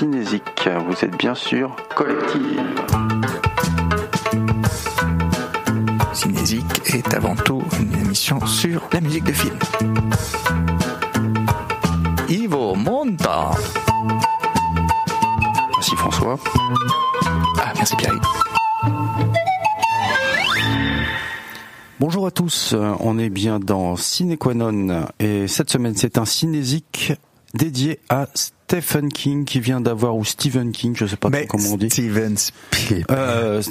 Cinésique. Vous êtes bien sûr collective. Cinésique est avant tout une émission sur la musique de film. Ivo Monta. Merci François. Ah, merci Pierre. Bonjour à tous, on est bien dans Cinequanon et cette semaine c'est un cinésique dédié à Stephen King qui vient d'avoir ou Stephen King, je sais pas comment on dit. Steven Spielberg. Euh,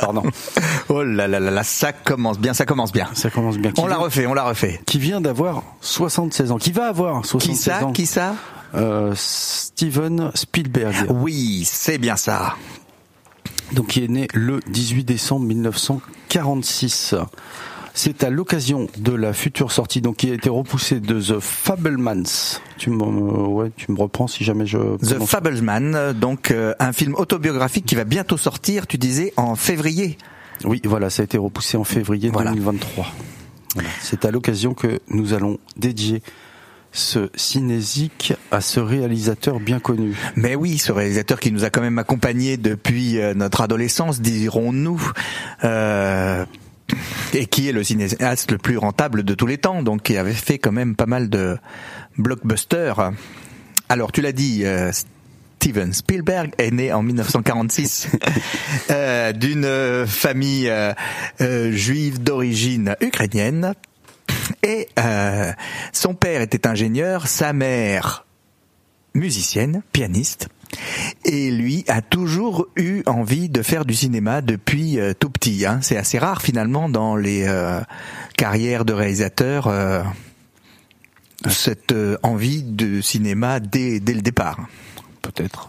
pardon. oh là là là là, ça commence bien, ça commence bien. Ça commence bien. Qui on l'a refait, on l'a refait. Qui vient d'avoir 76 ans, qui va avoir 76 Qui ça ans. Qui ça? Euh, Steven Spielberg. Oui, c'est bien ça. Donc qui est né le 18 décembre 1946. C'est à l'occasion de la future sortie, donc qui a été repoussée de The Fablemans. Tu me, ouais, tu me reprends si jamais je. The euh, donc euh, un film autobiographique qui va bientôt sortir, tu disais, en février. Oui, voilà, ça a été repoussé en février Voilà. 2023. Voilà. C'est à l'occasion que nous allons dédier ce cinésique à ce réalisateur bien connu. Mais oui, ce réalisateur qui nous a quand même accompagnés depuis euh, notre adolescence, dirons-nous, euh, et qui est le cinéaste le plus rentable de tous les temps, donc qui avait fait quand même pas mal de blockbusters. Alors, tu l'as dit, euh, Steven Spielberg est né en 1946 euh, d'une famille euh, juive d'origine ukrainienne. Et son père était ingénieur, sa mère musicienne, pianiste, et lui a toujours eu envie de faire du cinéma depuis euh, tout petit. hein. C'est assez rare finalement dans les euh, carrières de réalisateurs euh, cette envie de cinéma dès le départ. Peut-être.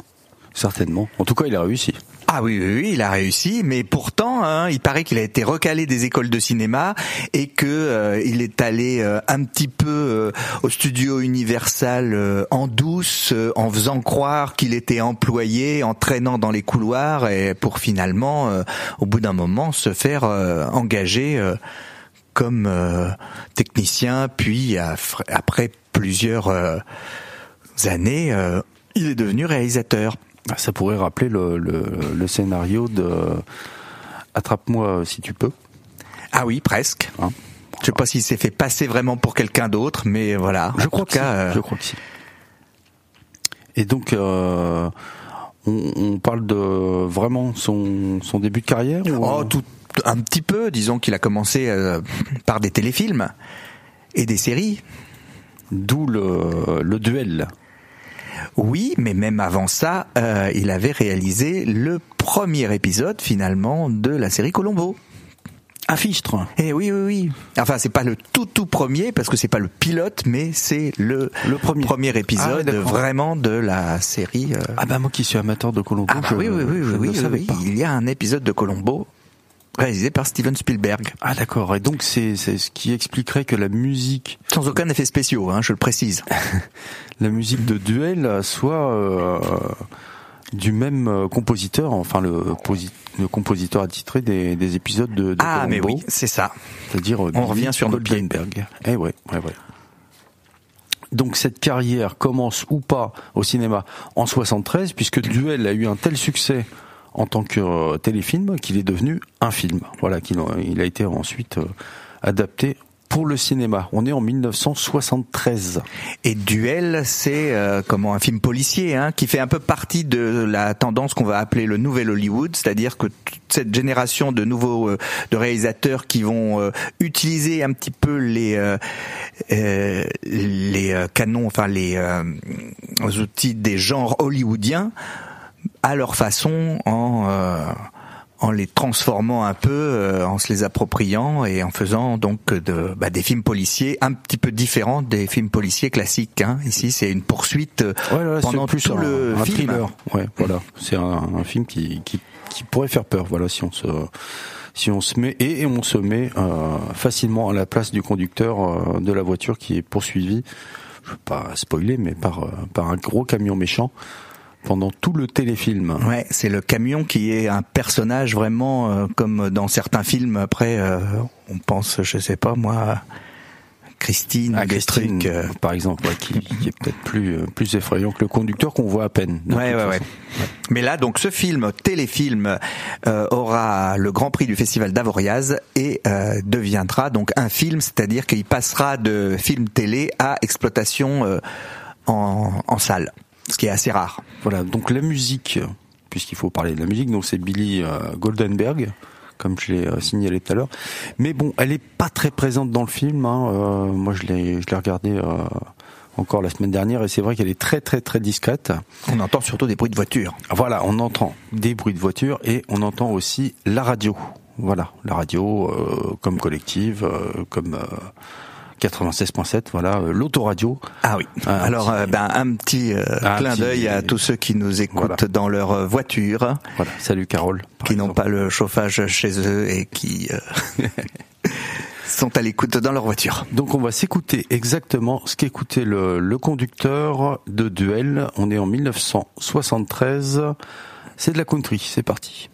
Certainement. En tout cas, il a réussi. Ah oui, oui, oui, il a réussi, mais pourtant, hein, il paraît qu'il a été recalé des écoles de cinéma et que euh, il est allé euh, un petit peu euh, au studio Universal en douce, en faisant croire qu'il était employé, en traînant dans les couloirs, et pour finalement, au bout d'un moment, se faire engager comme technicien, puis après plusieurs années, il est devenu réalisateur. Ah, Ça pourrait rappeler le, le, le scénario de Attrape-moi si tu peux. Ah oui, presque. Hein. Je sais pas s'il s'est fait passer vraiment pour quelqu'un d'autre, mais voilà. Je En crois tout que cas, euh, Je crois que si. Et donc, euh, on, on parle de vraiment son, son début de carrière ou- oh, tout, un petit peu. Disons qu'il a commencé euh, par des téléfilms et des séries. D'où le, le duel. Oui, mais même avant ça, euh, il avait réalisé le premier épisode finalement de la série Colombo. Un fichtre. Eh oui, oui, oui. Enfin, c'est pas le tout tout premier parce que c'est pas le pilote, mais c'est le Le premier. Ah, épisode vraiment de la série. euh, Ah bah moi qui suis amateur de Colombo, Ah bah je, oui, oui, oui, je oui, ne oui, savais oui. pas. Il y a un épisode de Colombo réalisé par Steven Spielberg. Ah d'accord. Et donc c'est ce qui expliquerait que la musique, Sans aucun effet spéciaux, hein, je le précise. la musique de duel soit euh, du même euh, compositeur, enfin le, le compositeur attitré des, des épisodes de, de Ah, mais oui, c'est ça. c'est-à-dire euh, On revient sur. Goldenberg. Eh ouais, ouais, ouais. Donc cette carrière commence ou pas au cinéma en 73 puisque Duel a eu un tel succès en tant que euh, téléfilm qu'il est devenu un film. Voilà, qu'il a- été ensuite euh, adapté pour le cinéma. On est en 1973. Et Duel, c'est euh, comment un film policier, hein, qui fait un peu partie de la tendance qu'on va appeler le nouvel Hollywood, c'est-à-dire que toute cette génération de nouveaux euh, de réalisateurs qui vont euh, utiliser un petit peu les euh, les canons, enfin les euh, outils des genres hollywoodiens à leur façon en euh, en les transformant un peu, euh, en se les appropriant et en faisant donc de, bah, des films policiers un petit peu différents des films policiers classiques. Hein. Ici, c'est une poursuite euh, Ouais, là, pendant plus tout un, le un film. thriller. Ouais, voilà. C'est un, un film qui, qui, qui pourrait faire peur. Voilà, si on se, si on se met et, et on se met euh, facilement à la place du conducteur euh, de la voiture qui est poursuivi. Je veux pas spoiler, mais par euh, par un gros camion méchant pendant tout le téléfilm. Ouais, c'est le camion qui est un personnage vraiment euh, comme dans certains films. Après, euh, on pense, je sais pas moi, Christine, Ah, Christine, trucs. euh, par exemple, ouais, qui, qui est peut-être plus euh, plus effrayant que le conducteur qu'on voit à peine. Ouais, ouais, ouais. Mais là, donc, ce film, téléfilm, euh, aura le Grand Prix du Festival d'Avoriaz et euh, deviendra donc un film, c'est-à-dire qu'il passera de film télé à exploitation euh, en, en salle, ce qui est assez rare. Voilà, donc la musique, puisqu'il faut parler de la musique, donc c'est Billy euh, Goldenberg, comme je l'ai euh, signalé tout à l'heure. Mais bon, elle est pas très présente dans le film. Hein. euh, moi, je l'ai, je l'ai regardé euh, encore la semaine dernière, et c'est vrai qu'elle est très très très discrète. On entend surtout des bruits de voiture. Voilà, on entend des bruits de voiture et on entend aussi la radio. Voilà, la radio euh, comme collective, comme 96.7, voilà, euh, l'autoradio. Ah oui. Un Alors, petit- euh, ben, un petit euh, Un clin d'œil à tous ceux qui nous écoutent Voilà. dans leur voiture, Voilà, salut Carole. qui n'ont pas le chauffage chez eux et qui sont à l'écoute dans leur voiture. Donc on va s'écouter exactement ce qu'écoutait le, le conducteur de Duel. On est en 1973. C'est de la country, c'est parti.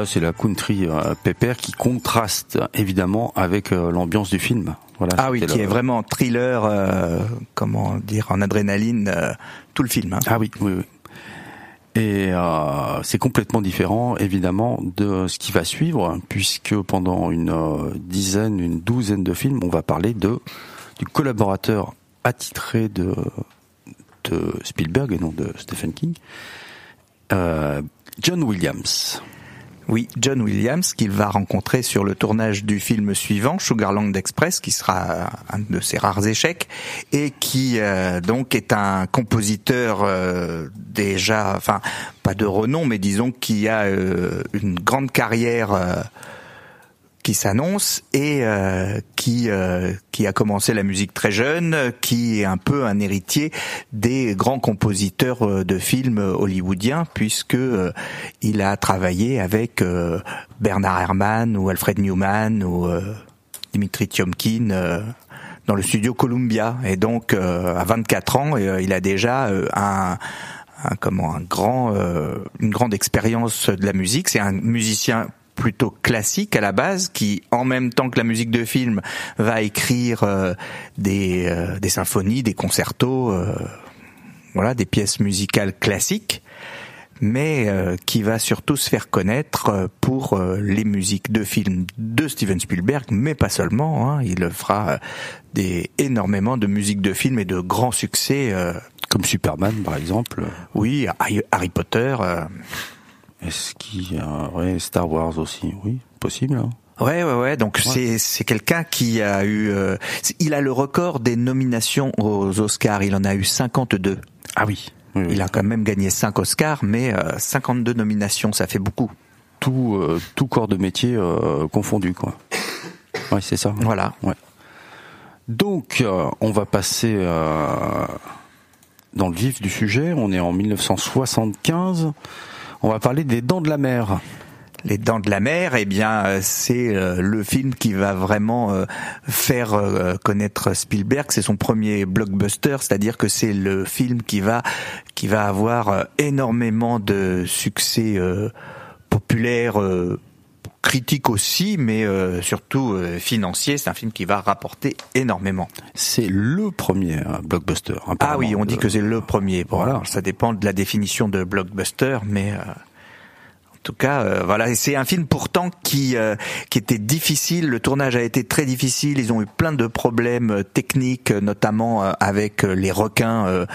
Voilà, c'est la country euh, pépère qui contraste évidemment avec euh, l'ambiance du film. Voilà, Ah oui, qui le- est vraiment thriller, euh, comment dire, en adrénaline, euh, tout le film. hein. Ah oui, oui, oui. Et euh, c'est complètement différent, évidemment, de ce qui va suivre, puisque pendant une dizaine, une douzaine de films, on va parler de du collaborateur attitré de de Spielberg et non de Stephen King, John Williams. Oui, John Williams, qu'il va rencontrer sur le tournage du film suivant, Sugarland Express, qui sera un de ses rares échecs, et qui euh, donc est un compositeur euh, déjà, enfin pas de renom, mais disons qui a euh, une grande carrière euh, qui s'annonce et euh, qui euh, qui a commencé la musique très jeune, qui est un peu un héritier des grands compositeurs euh, de films hollywoodiens puisque il a travaillé avec Bernard Herrmann ou Alfred Newman ou Dimitri Tiomkin dans le studio Columbia. Et donc à 24 ans il a déjà un comment un grand une grande expérience de la musique. C'est un musicien plutôt classique à la base qui en même temps que la musique de film va écrire euh, des euh, des symphonies des concertos euh, voilà des pièces musicales classiques, mais euh, qui va surtout se faire connaître euh, pour euh, les musiques de films de Steven Spielberg, mais pas seulement. Hein, il fera des énormément de musiques de films et de grands succès, comme Superman par exemple. Oui, Harry Potter. Est-ce qu'il y a ouais, Star Wars aussi? Oui, possible. Hein. Ouais, ouais, ouais. Donc c'est c'est quelqu'un qui a eu, il a le record des nominations aux Oscars. Il en a eu 52. Ah oui. Il a quand même gagné 5 Oscars, mais 52 euh, nominations, ça fait beaucoup. Tout, euh, tout corps de métier euh, confondu, quoi. Ouais, c'est ça. Voilà. Ouais. Donc, on va passer dans le vif du sujet. On est en 1975. On va parler des Dents de la Mer. Les Dents de la Mer, eh bien, euh, c'est euh, le film qui va vraiment euh, faire connaître Spielberg. C'est son premier blockbuster, c'est-à-dire que c'est le film qui va qui va avoir énormément de succès populaire, critique aussi, mais surtout financier. C'est un film qui va rapporter énormément. C'est le premier blockbuster. Ah oui, on dit que c'est le premier. voilà. ça dépend de la définition de blockbuster, mais en tout cas, euh, voilà, c'est un film pourtant qui euh, qui était difficile. Le tournage a été très difficile. Ils ont eu plein de problèmes euh, techniques, notamment avec les requins,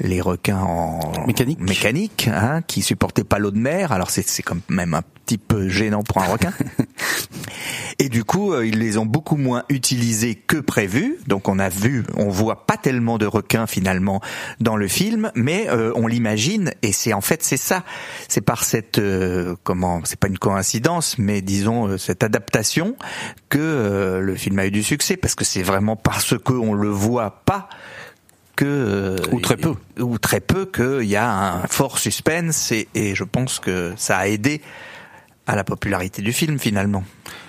les requins en mécanique, mécanique, hein, qui supportaient pas l'eau de mer. Alors c'est c'est quand même un petit peu gênant pour un requin. Et du coup, ils les ont beaucoup moins utilisés que prévu. Donc on a vu, on voit pas tellement de requins finalement dans le film, mais on l'imagine. Et c'est en fait c'est ça. C'est par cette comment c'est pas une coïncidence, mais disons euh, cette adaptation que euh, le film a eu du succès parce que c'est vraiment parce que on le voit pas que euh, ou très peu ou très peu qu'il y a un fort suspense et, et je pense que ça a aidé à la popularité du film finalement.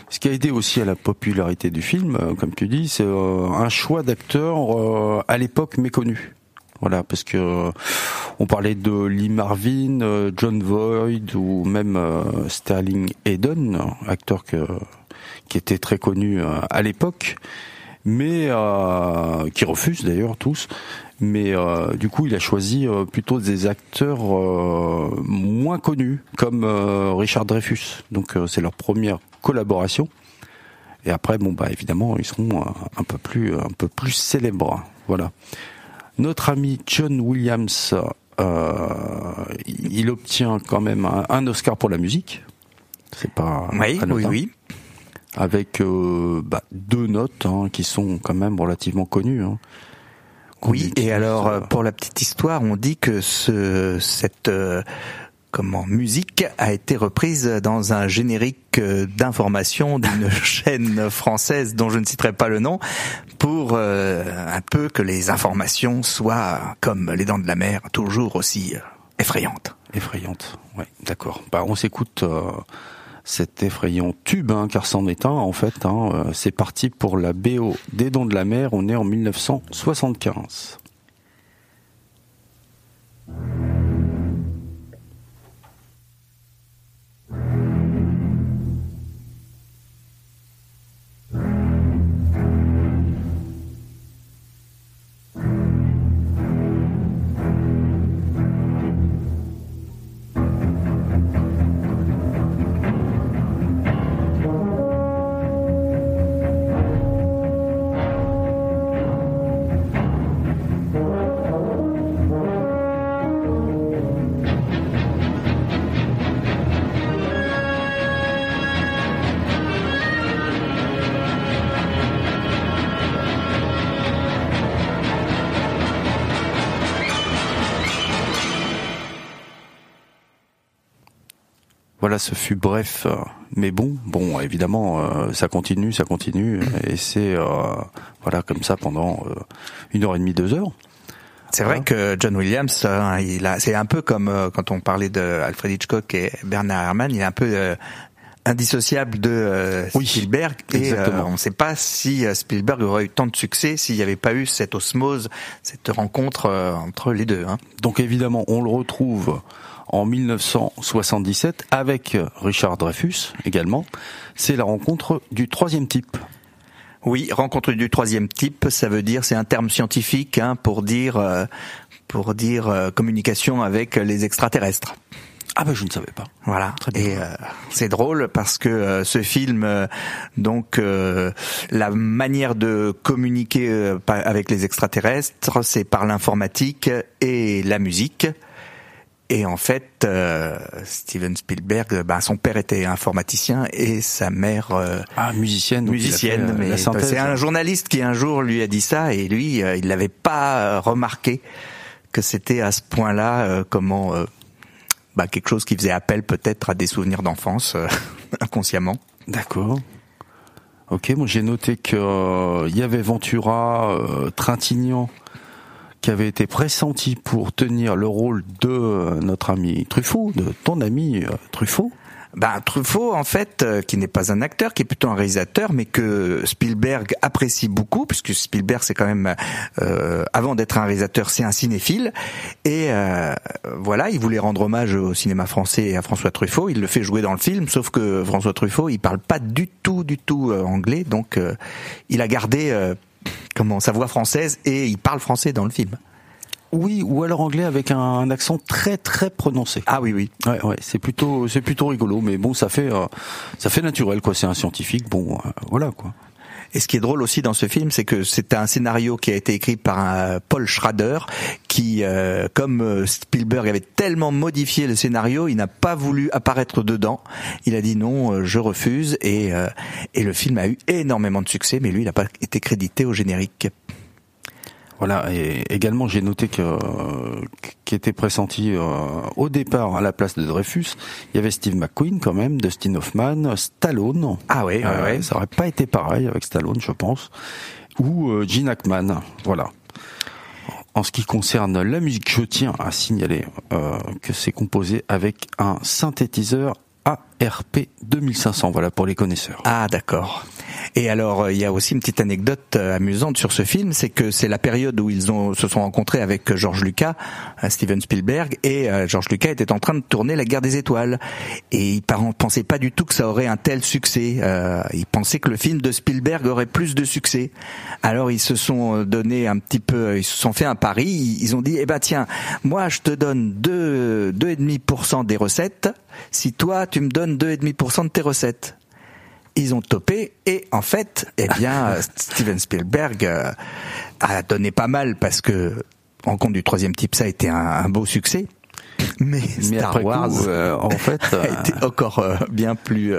Ce qui a aidé aussi à la popularité du film, comme tu dis, c'est un choix d'acteurs à l'époque méconnu. Voilà, parce que euh, on parlait de Lee Marvin, euh, John Voight ou même euh, Sterling Hayden, acteur que, qui était très connu à l'époque, mais qui refuse d'ailleurs tous. Mais du coup, il a choisi plutôt des acteurs moins connus, comme Richard Dreyfus. Donc, c'est leur première collaboration. Et après, bon bah évidemment, ils seront un peu plus un peu plus célèbres. Voilà. Notre ami John Williams, euh, il obtient quand même un, Oscar pour la musique. C'est pas oui, oui, oui. Avec euh, bah, deux notes hein, qui sont quand même relativement connues. Hein. Oui, et alors euh, pour la petite histoire, on dit que ce, cette comment musique a été reprise dans un générique euh, d'information d'une chaîne française dont je ne citerai pas le nom pour euh, un peu que les informations soient comme les dents de la mer toujours aussi euh, effrayantes. Effrayantes, ouais, d'accord. Bah on s'écoute cet effrayant tube, hein, car c'en est un en fait. Hein, c'est parti pour la BO des dents de la mer. On est en 1975. Ce fut bref, euh, mais bon, bon, évidemment, euh, ça continue, ça continue, et c'est euh, voilà comme ça pendant une heure et demie, deux heures. C'est vrai que John Williams, il a, c'est un peu comme quand on parlait de Alfred Hitchcock et Bernard Herrmann, il est un peu indissociable de Spielberg. Et on ne sait pas si Spielberg aurait eu tant de succès s'il n'y avait pas eu cette osmose, cette rencontre entre les deux. Hein. Donc évidemment, on le retrouve en 1977 avec Richard Dreyfus également. C'est la rencontre du troisième type. Oui, rencontre du troisième type, ça veut dire, c'est un terme scientifique hein, pour dire euh, pour dire euh, communication avec les extraterrestres. Ah ben je ne savais pas. Voilà. Et euh, c'est drôle parce que euh, ce film, euh, donc la manière de communiquer avec les extraterrestres, c'est par l'informatique et la musique. Et en fait, Steven Spielberg, ben, son père était informaticien et sa mère ah musicienne. Musicienne, mais c'est un journaliste qui un jour lui a dit ça et lui, il n'avait pas remarqué que c'était à ce point-là comment bah, quelque chose qui faisait appel peut-être à des souvenirs d'enfance euh, inconsciemment. D'accord. Ok, moi j'ai noté qu'il euh, y avait Ventura, euh, Trintignant, qui avait été pressenti pour tenir le rôle de notre ami Truffaut, de ton ami Truffaut. Ben Truffaut, en fait, euh, qui n'est pas un acteur, qui est plutôt un réalisateur, mais que Spielberg apprécie beaucoup, puisque Spielberg, c'est quand même, euh, avant d'être un réalisateur, c'est un cinéphile. Et euh, voilà, il voulait rendre hommage au cinéma français et à François Truffaut. Il le fait jouer dans le film, sauf que François Truffaut, il parle pas du tout, du tout anglais, donc il a gardé comment sa voix française et il parle français dans le film. Oui, ou alors anglais avec un, accent très très prononcé. Ah oui oui. Ouais ouais, c'est plutôt c'est plutôt rigolo, mais bon ça fait euh, ça fait naturel quoi. C'est un scientifique, bon euh, voilà quoi. Et ce qui est drôle aussi dans ce film, c'est que c'est un scénario qui a été écrit par un Paul Schrader, qui, euh, comme Spielberg avait tellement modifié le scénario, il n'a pas voulu apparaître dedans. Il a dit non, je refuse, et, et le film a eu énormément de succès, mais lui, il n'a pas été crédité au générique. Voilà, et également j'ai noté que qui était pressenti euh, au départ à la place de Dreyfus, il y avait Steve McQueen quand même, Dustin Hoffman, Stallone. Ah oui, euh, ça aurait pas été pareil avec Stallone, je pense, ou euh, Gene Hackman. Voilà. En ce qui concerne la musique, je tiens à signaler que c'est composé avec un synthétiseur ARP 2500. Voilà pour les connaisseurs. Ah d'accord. Et alors, euh, il y a aussi une petite anecdote euh, amusante sur ce film, c'est que c'est la période où ils ont, se sont rencontrés avec George Lucas, euh, Steven Spielberg, et George Lucas était en train de tourner La Guerre des Étoiles. Et ils ne pensaient pas du tout que ça aurait un tel succès. Euh, ils pensaient que le film de Spielberg aurait plus de succès. Alors ils se sont donné un petit peu, ils se sont fait un pari. Ils ont dit, eh ben tiens, moi je te donne 2, 2,5% des recettes si toi tu me donnes 2,5% de tes recettes ils ont topé et en fait, eh bien, Steven Spielberg euh, a donné pas mal parce que en compte du troisième type, ça a été un, beau succès. Mais, Star Wars, euh, en fait, a été encore euh, bien plus,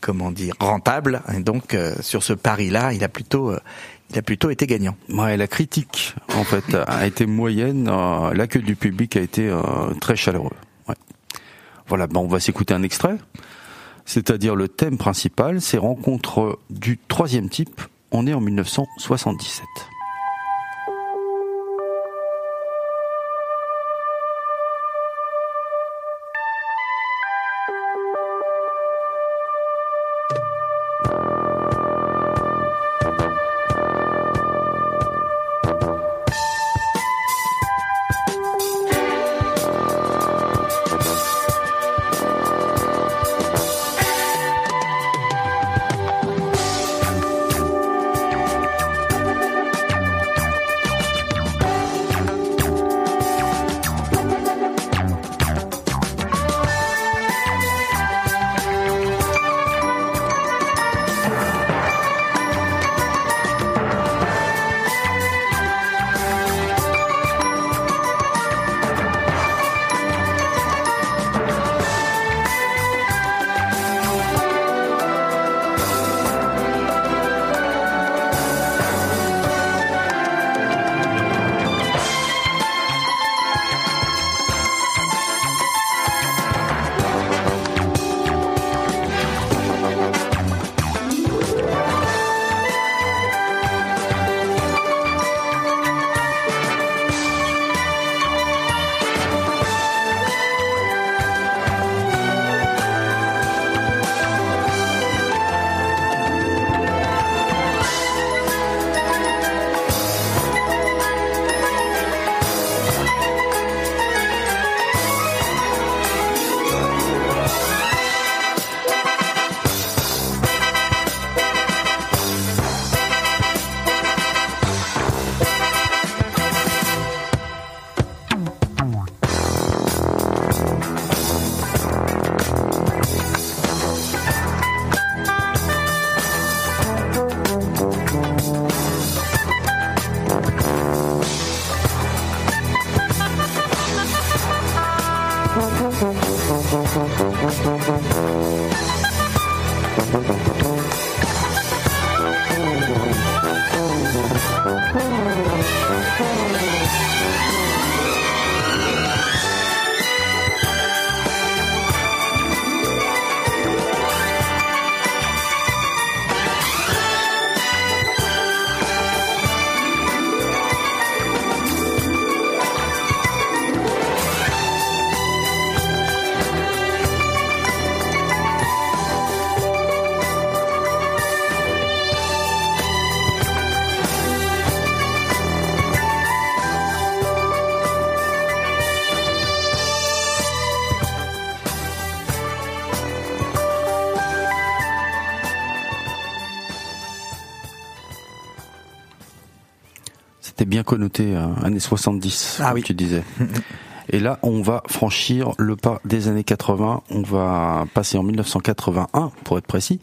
comment dire, rentable. Et donc, sur ce pari-là, il a plutôt il a plutôt été gagnant. Ouais, la critique en fait a été moyenne, l'accueil du public a été très chaleureux. Ouais. Voilà, bon, on va s'écouter un extrait c'est-à-dire le thème principal, c'est rencontres du troisième type. On est en 1977. Connoté, euh, années 70, Ah comme oui. tu disais. Et là, on va franchir le pas des années 80. On va passer en 1981, pour être précis.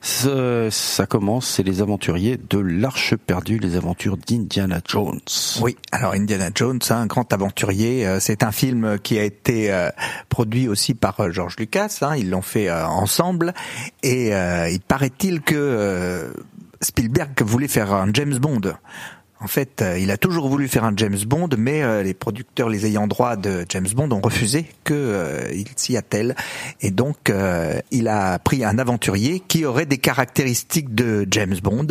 Ça commence, c'est les aventuriers de l'Arche perdue, les aventures d'Indiana Jones. Oui, alors Indiana Jones, un grand aventurier, euh, c'est un film qui a été euh, produit aussi par George Lucas, hein, ils l'ont fait ensemble, et euh, il paraît-il que euh, Spielberg voulait faire un James Bond. En fait, euh, il a toujours voulu faire un James Bond, mais euh, les producteurs, les ayants droit de James Bond ont refusé que euh, il s'y attelle. Et donc, euh, il a pris un aventurier qui aurait des caractéristiques de James Bond.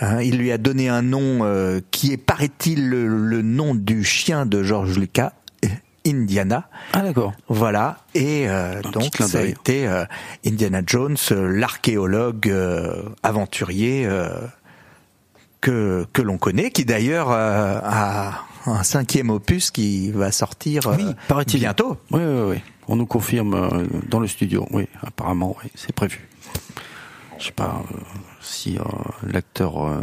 Hein, il lui a donné un nom euh, qui est, paraît-il, le, le nom du chien de George Lucas, Indiana. Ah d'accord. Voilà. Et euh, donc, ça a été euh, Indiana Jones, l'archéologue euh, aventurier euh, que, que l'on connaît, qui d'ailleurs euh, a un cinquième opus qui va sortir euh, Oui, paraît-il. bientôt. Oui, oui, oui. On nous confirme euh, dans le studio. Oui, apparemment, oui, c'est prévu. Je sais pas euh, si euh, l'acteur euh,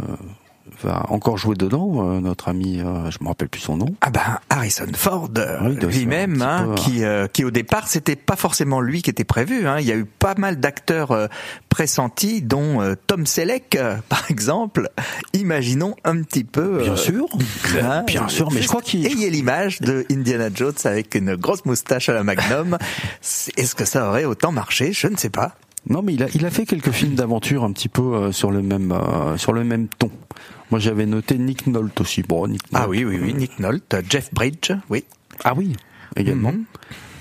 va encore jouer dedans. euh, notre ami, euh, je me rappelle plus son nom. Ah ben Harrison Ford euh, Oui, se faire lui-même, hein, peu, qui, euh, qui au départ c'était pas forcément lui qui était prévu. Hein. Il y a eu pas mal d'acteurs euh, pressentis, dont euh, Tom Selleck, par exemple. Imaginons un petit peu. Bien sûr, hein, bien sûr. Mais je crois qu'il. Ayez l'image de Indiana Jones avec une grosse moustache à la Magnum. Est-ce que ça aurait autant marché? Je ne sais pas. Non, mais il a, il a fait quelques films d'aventure un petit peu euh, sur le même euh, sur le même ton. Moi, j'avais noté Nick Nolte aussi. Bon, Nick Ah Nolte, oui, oui, oui. euh, Nick Nolte, Jeff Bridge, oui. Ah oui, également. Mhm.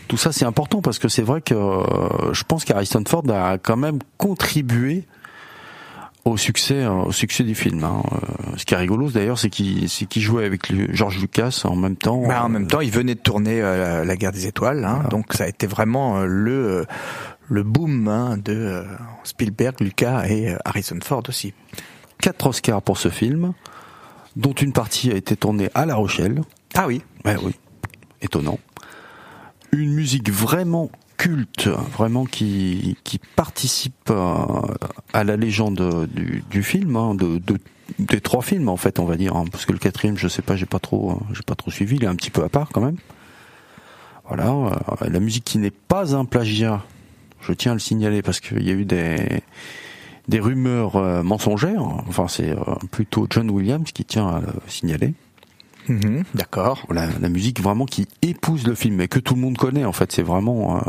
Tout ça, c'est important parce que c'est vrai que euh, je pense qu'Harrison Ford a quand même contribué au succès, euh, au succès du film. hein. Euh, Ce qui est rigolo, d'ailleurs, c'est qu'il jouait avec le- George Lucas en même temps. Bah, en même temps, il venait de tourner la guerre des étoiles, hein, donc ça a été vraiment le le boom hein, de Spielberg, Lucas et Harrison Ford aussi. Quatre Oscars pour ce film, dont une partie a été tournée à La Rochelle. Ah oui. Ouais, oui, étonnant. Une musique vraiment culte, vraiment qui, qui participe à, à la légende du, du film, hein, de, de- des trois films en fait, on va dire, hein, parce que le quatrième, je sais pas, j'ai pas trop, euh, j'ai pas trop suivi, il est un petit peu à part quand même. Voilà, euh, la musique qui n'est pas un plagiat, je tiens à le signaler parce qu'il y a eu des des rumeurs euh, mensongères. Enfin, c'est euh, plutôt John Williams qui tient à le signaler Mhm, D'accord. la, la musique vraiment qui épouse le film et que tout le monde connaît en fait c'est vraiment euh,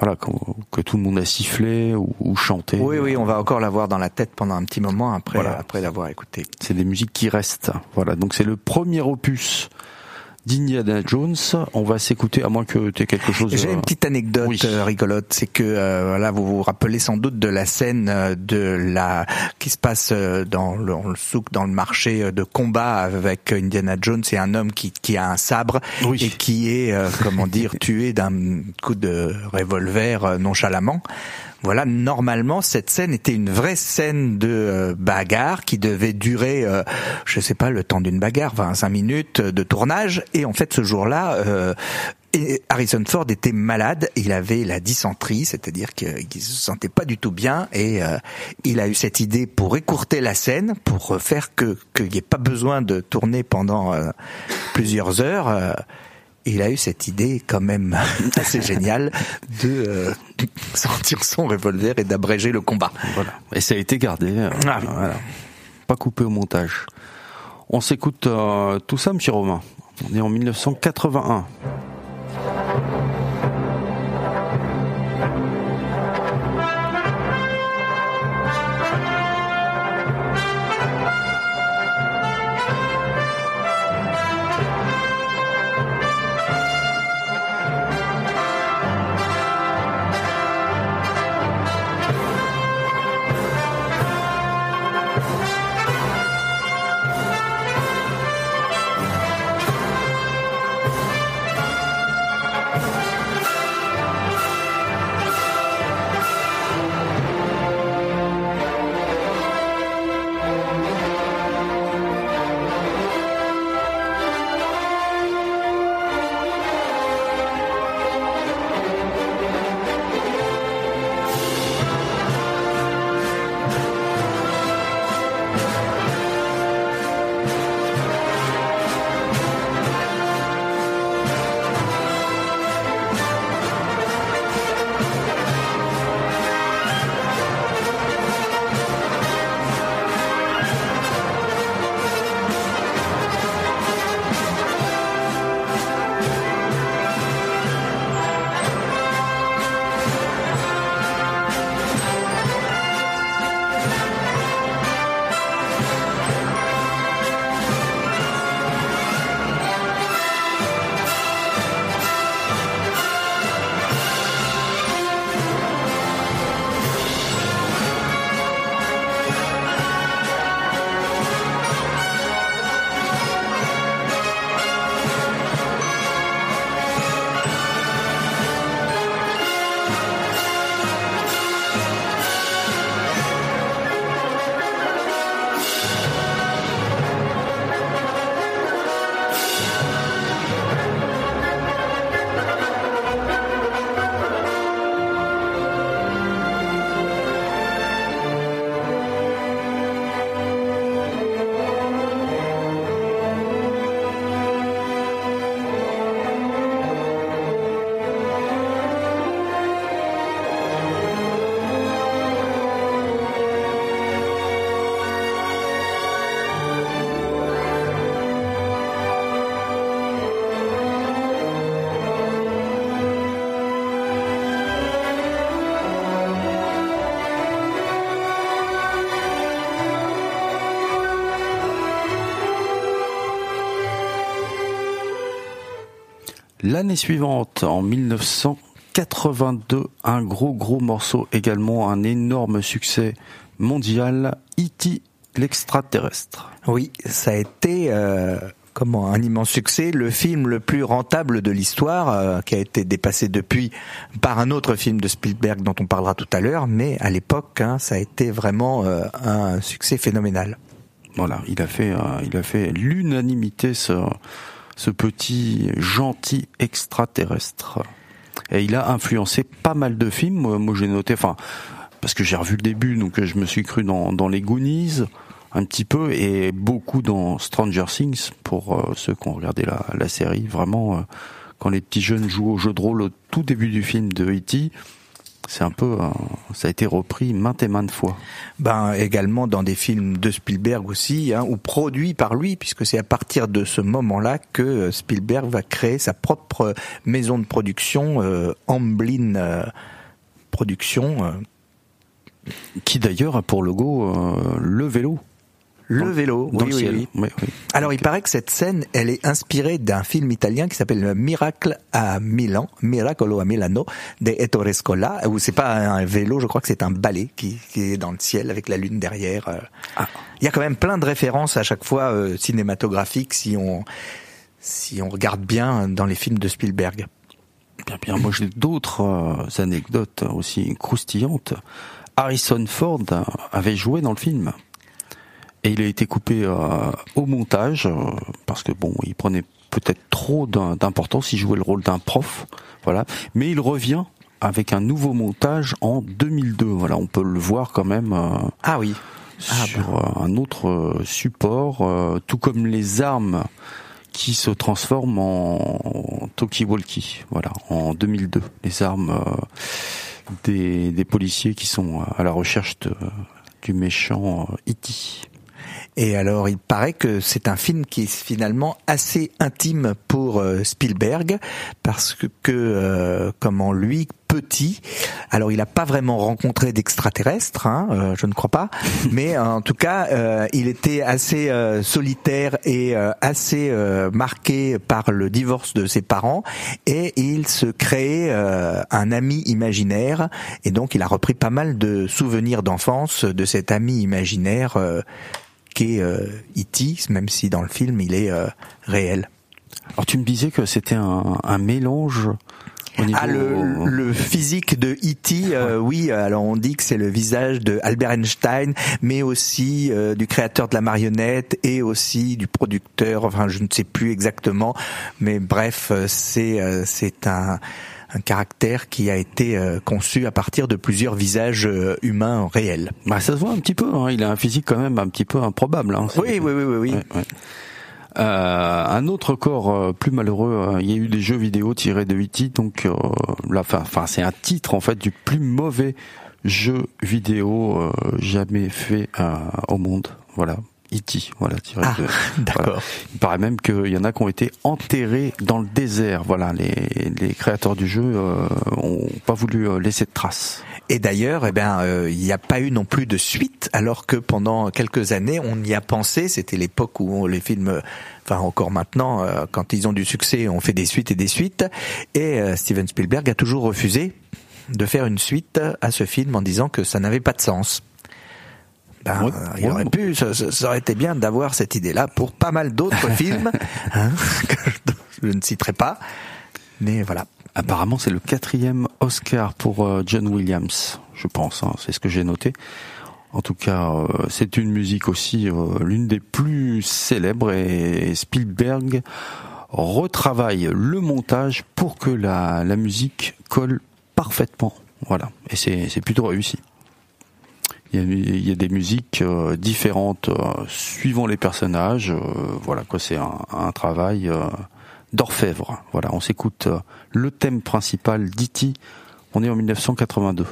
voilà que, que tout le monde a sifflé ou, ou chanté Oui, oui, on va encore l'avoir dans la tête pendant un petit moment après, Voilà. après l'avoir écouté. c'est des musiques qui restent voilà donc c'est le premier opus d'Indiana Jones on va s'écouter à moins que tu aies quelque chose J'ai euh, une petite anecdote oui. euh, rigolote, c'est que euh, voilà, vous vous rappelez sans doute de la scène euh, de la qui se passe dans le, dans le souk, dans le marché de combat avec Indiana Jones et un homme qui, qui a un sabre Oui. et qui est euh, comment dire tué d'un coup de revolver nonchalamment. Voilà, normalement cette scène était une vraie scène de euh, bagarre qui devait durer, euh, je sais pas, le temps d'une bagarre, 25 minutes de tournage. Et en fait, ce jour-là, euh, Harrison Ford était malade, il avait la dysenterie, c'est-à-dire qu'il se sentait pas du tout bien, et euh, il a eu cette idée pour écourter la scène, pour faire que qu'il n'y ait pas besoin de tourner pendant euh, plusieurs heures. Il a eu cette idée quand même assez géniale de euh, sortir son revolver et d'abréger le combat. voilà et ça a été gardé euh, Ah oui. voilà. pas coupé au montage on s'écoute euh, tout ça monsieur Romain on est en 1981 L'année suivante, en 1982, un gros gros morceau également, un énorme succès mondial, E.T. l'extraterrestre. Oui, ça a été euh, comment un immense succès, le film le plus rentable de l'histoire, euh, qui a été dépassé depuis par un autre film de Spielberg dont on parlera tout à l'heure, mais à l'époque, hein, ça a été vraiment euh, un succès phénoménal. Voilà, il a fait, il a fait l'unanimité ce, ce petit gentil extraterrestre. Et il a influencé pas mal de films. Moi, j'ai noté, enfin, parce que j'ai revu le début, donc je me suis cru dans, dans les Goonies un petit peu et beaucoup dans Stranger Things pour euh, ceux qui ont regardé la, la série. Vraiment, euh, quand les petits jeunes jouent au jeu de rôle au tout début du film de E.T., c'est un peu, euh, ça a été repris maintes et maintes fois. Ben également dans des films de Spielberg aussi, hein, ou produits par lui, puisque c'est à partir de ce moment-là que Spielberg va créer sa propre maison de production, euh, Amblin euh, Productions, qui d'ailleurs a pour logo le vélo. Le vélo, oui, oui, oui. Alors, il paraît que cette scène, elle est inspirée d'un film italien qui s'appelle Miracle à Milan, Miracolo a Milano, de Ettore Scola, où c'est pas un vélo, je crois que c'est un balai qui, est dans le ciel avec la lune derrière. Euh. Ah. Il y a quand même plein de références à chaque fois euh, cinématographiques si on si on regarde bien dans les films de Spielberg. Bien, bien. Moi, j'ai d'autres euh, anecdotes aussi croustillantes. Harrison Ford avait joué dans le film et il a été coupé euh, au montage euh, parce que bon, il prenait peut-être trop d'importance, il jouait le rôle d'un prof, voilà. Mais il revient avec un nouveau montage en 2002. Voilà, on peut le voir quand même. Euh, ah oui. Ah sur bah. un autre support, tout comme les armes qui se transforment en, Toki-Walkie. Voilà, en 2002, les armes des, des policiers qui sont à la recherche de, du méchant Iti. Et alors, il paraît que c'est un film qui est finalement assez intime pour euh, Spielberg, parce que, euh, comment lui, petit, alors il n'a pas vraiment rencontré d'extraterrestres, hein, euh, je ne crois pas, mais en tout cas, il était assez solitaire et assez marqué par le divorce de ses parents, et il se créait un ami imaginaire, et donc il a repris pas mal de souvenirs d'enfance de cet ami imaginaire qu'est euh, E.T., même si dans le film il est euh, réel. Alors tu me disais que c'était un, un mélange. Ah, le, le, physique de E.T., euh, oui, alors on dit que c'est le visage de Albert Einstein, mais aussi euh, du créateur de la marionnette et aussi du producteur, enfin je ne sais plus exactement, mais bref, c'est c'est un un caractère qui a été euh, conçu à partir de plusieurs visages euh, humains réels. Bah, ça se voit un petit peu. Hein. Il a un physique quand même un petit peu improbable. Hein. Oui, oui, oui, oui, oui. Euh, un autre corps euh, plus malheureux, il y a eu des jeux vidéo tirés de E.T. Donc là, enfin, c'est un titre en fait du plus mauvais jeu vidéo jamais fait au monde. Voilà, E.T. Voilà, ah, d'accord. Il paraît même qu'il y en a qui ont été enterrés dans le désert. Voilà, les, les créateurs du jeu euh, ont pas voulu euh, laisser de traces. Et d'ailleurs, eh ben, euh, il n'y a pas eu non plus de suite, alors que pendant quelques années, on y a pensé. C'était l'époque où les films, enfin encore maintenant, euh, quand ils ont du succès, on fait des suites et des suites. Et Steven Spielberg a toujours refusé de faire une suite à ce film en disant que ça n'avait pas de sens. Ben, il aurait pu, ça, ça, aurait été bien d'avoir cette idée-là pour pas mal d'autres films hein, que je, ne citerai pas. Mais voilà. Apparemment, c'est le quatrième Oscar pour euh, John Williams, je pense. Hein, c'est ce que j'ai noté. En tout cas, euh, c'est une musique aussi euh, l'une des plus célèbres et Spielberg retravaille le montage pour que la, la musique colle parfaitement. Voilà, et c'est plutôt réussi. Il y, a, des musiques euh, différentes euh, suivant les personnages. Euh, voilà quoi, c'est un, travail d'orfèvre. Voilà, on s'écoute le thème principal d'E.T. On est en 1982.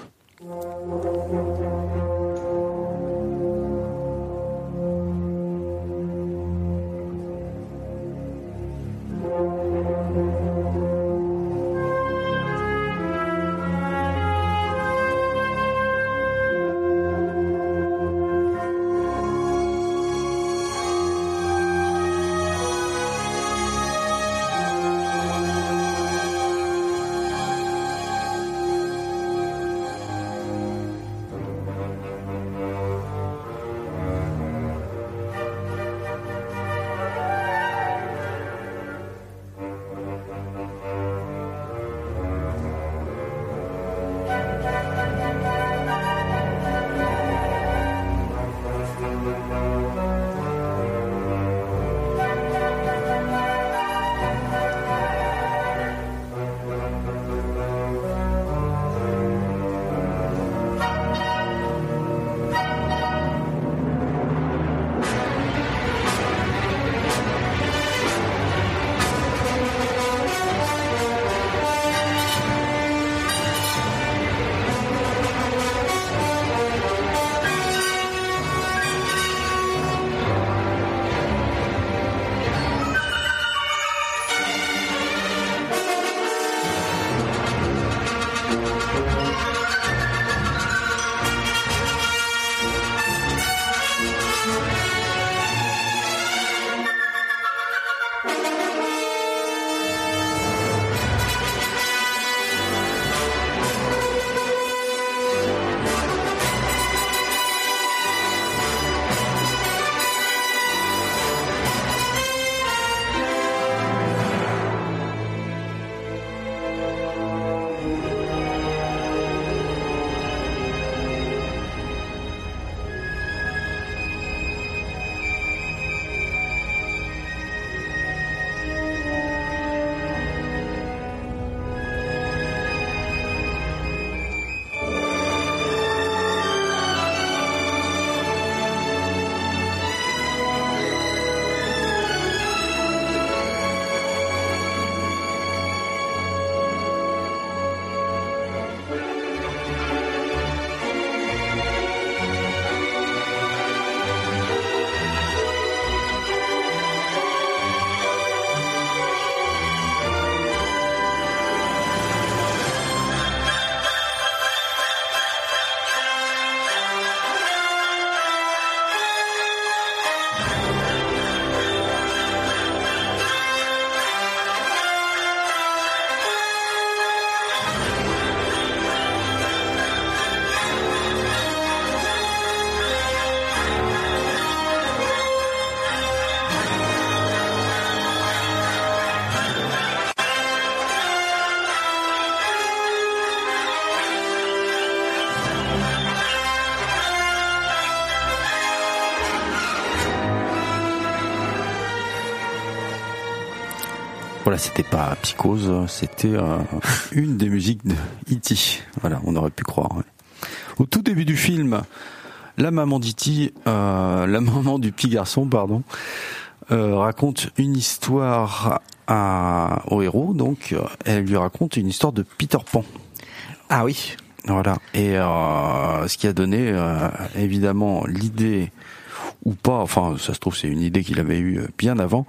Voilà, c'était pas Psychose, c'était euh, une des musiques de E.T. Voilà, on aurait pu croire. ouais. Au tout début du film, la maman d'E.T., euh, la maman du petit garçon, pardon, euh, raconte une histoire à, au héros. Donc, euh, elle lui raconte une histoire de Peter Pan. Ah oui. Voilà. Et euh, ce qui a donné euh, évidemment l'idée ou pas, enfin ça se trouve c'est une idée qu'il avait eue bien avant.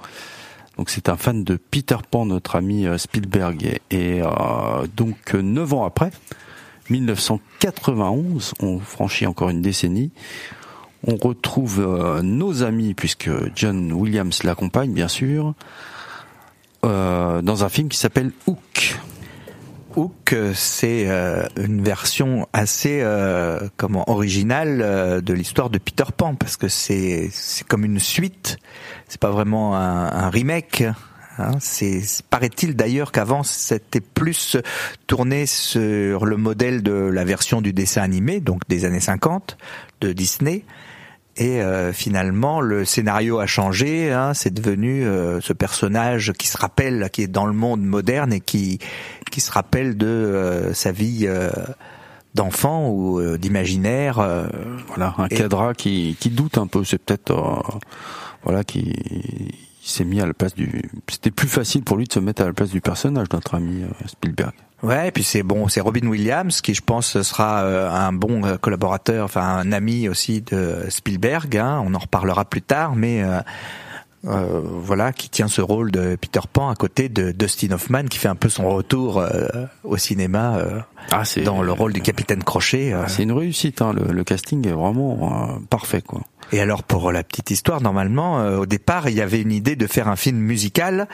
Donc c'est un fan de Peter Pan, notre ami euh, Spielberg. Et, euh, donc euh, neuf ans après, 1991, on franchit encore une décennie. On retrouve nos amis, puisque John Williams l'accompagne bien sûr, dans un film qui s'appelle Hook. Hook, c'est euh, une version assez euh, comment originale euh, de l'histoire de Peter Pan parce que c'est c'est comme une suite. C'est pas vraiment un, un remake. hein. c'est paraît-il d'ailleurs qu'avant c'était plus tourné sur le modèle de la version du dessin animé, donc des années 50 de Disney. Et euh, finalement, le scénario a changé. Hein, c'est devenu euh, ce personnage qui se rappelle, qui est dans le monde moderne et qui qui se rappelle de euh, sa vie euh, d'enfant ou euh, d'imaginaire. euh, Voilà, un Et- cadra qui, qui doute un peu. C'est peut-être euh, voilà qui s'est mis à la place du. C'était plus facile pour lui de se mettre à la place du personnage, notre ami Spielberg. Ouais, et puis c'est bon, c'est Robin Williams qui, je pense, sera euh, un bon euh, collaborateur, enfin un ami aussi de Spielberg. Hein, on en reparlera plus tard, mais euh, euh, voilà, qui tient ce rôle de Peter Pan à côté de Dustin Hoffman, qui fait un peu son retour euh, au cinéma Ah, dans le rôle du capitaine Crochet. euh. C'est une réussite. Hein. Le, le casting est vraiment parfait, quoi. Et alors pour la petite histoire, normalement, euh, au départ, il y avait une idée de faire un film musical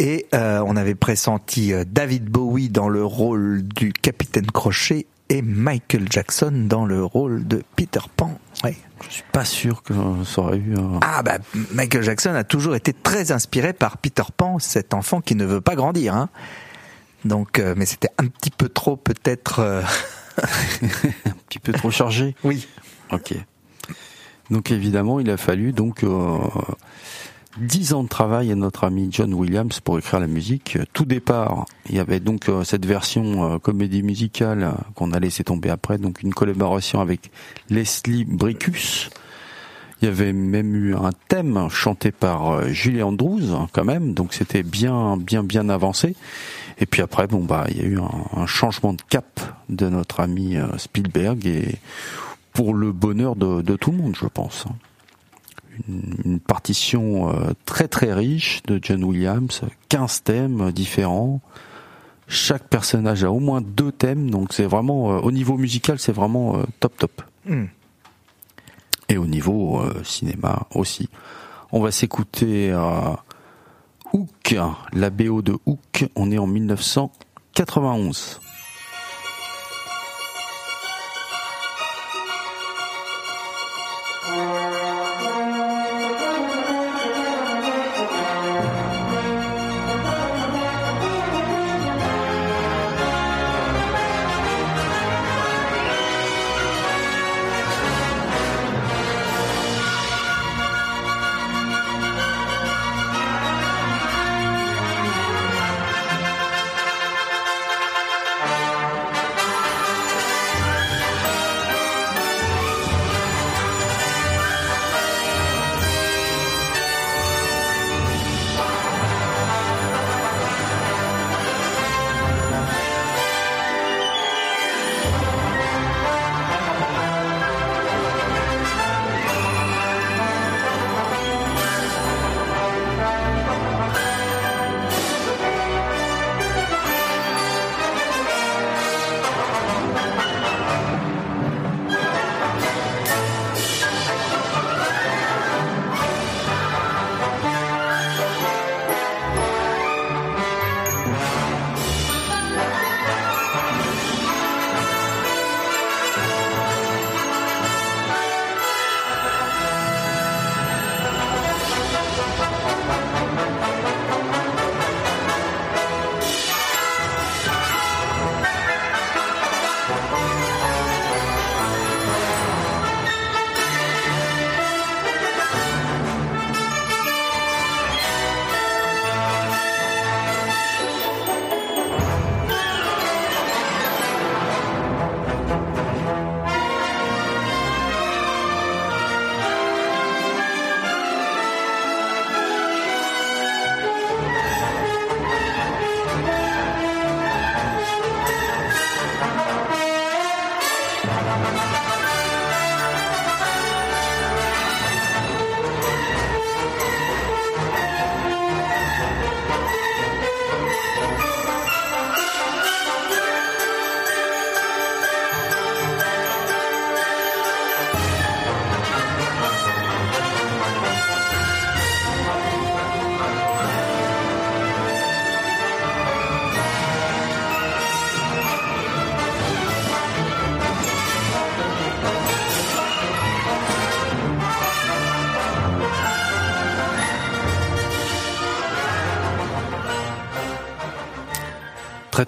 et euh, on avait pressenti euh, David Bowie dans le rôle du capitaine Crochet et Michael Jackson dans le rôle de Peter Pan. Ouais. Je suis pas sûr que ça aurait eu. un- Ah bah Michael Jackson a toujours été très inspiré par Peter Pan, cet enfant qui ne veut pas grandir. Hein. Donc, euh, mais c'était un petit peu trop peut-être. euh, un petit peu trop chargé. Oui. Ok. Donc évidemment, il a fallu donc euh, 10 ans de travail à notre ami John Williams pour écrire la musique. Tout départ, il y avait donc euh, cette version euh, comédie musicale euh, qu'on a laissé tomber après, donc une collaboration avec Leslie Bricus. Il y avait même eu un thème chanté par euh, Julie Andrews quand même, donc c'était bien bien bien avancé. Et puis après, bon bah, il y a eu un, changement de cap de notre ami euh, Spielberg et pour le bonheur de tout le monde, je pense. Une, partition euh, très très riche de John Williams, 15 thèmes différents. Chaque personnage a au moins deux thèmes, donc c'est vraiment euh, au niveau musical, c'est vraiment euh, top top. Hmm. Et au niveau euh, cinéma aussi. On va s'écouter euh, Hook, la BO de Hook. On est en 1991.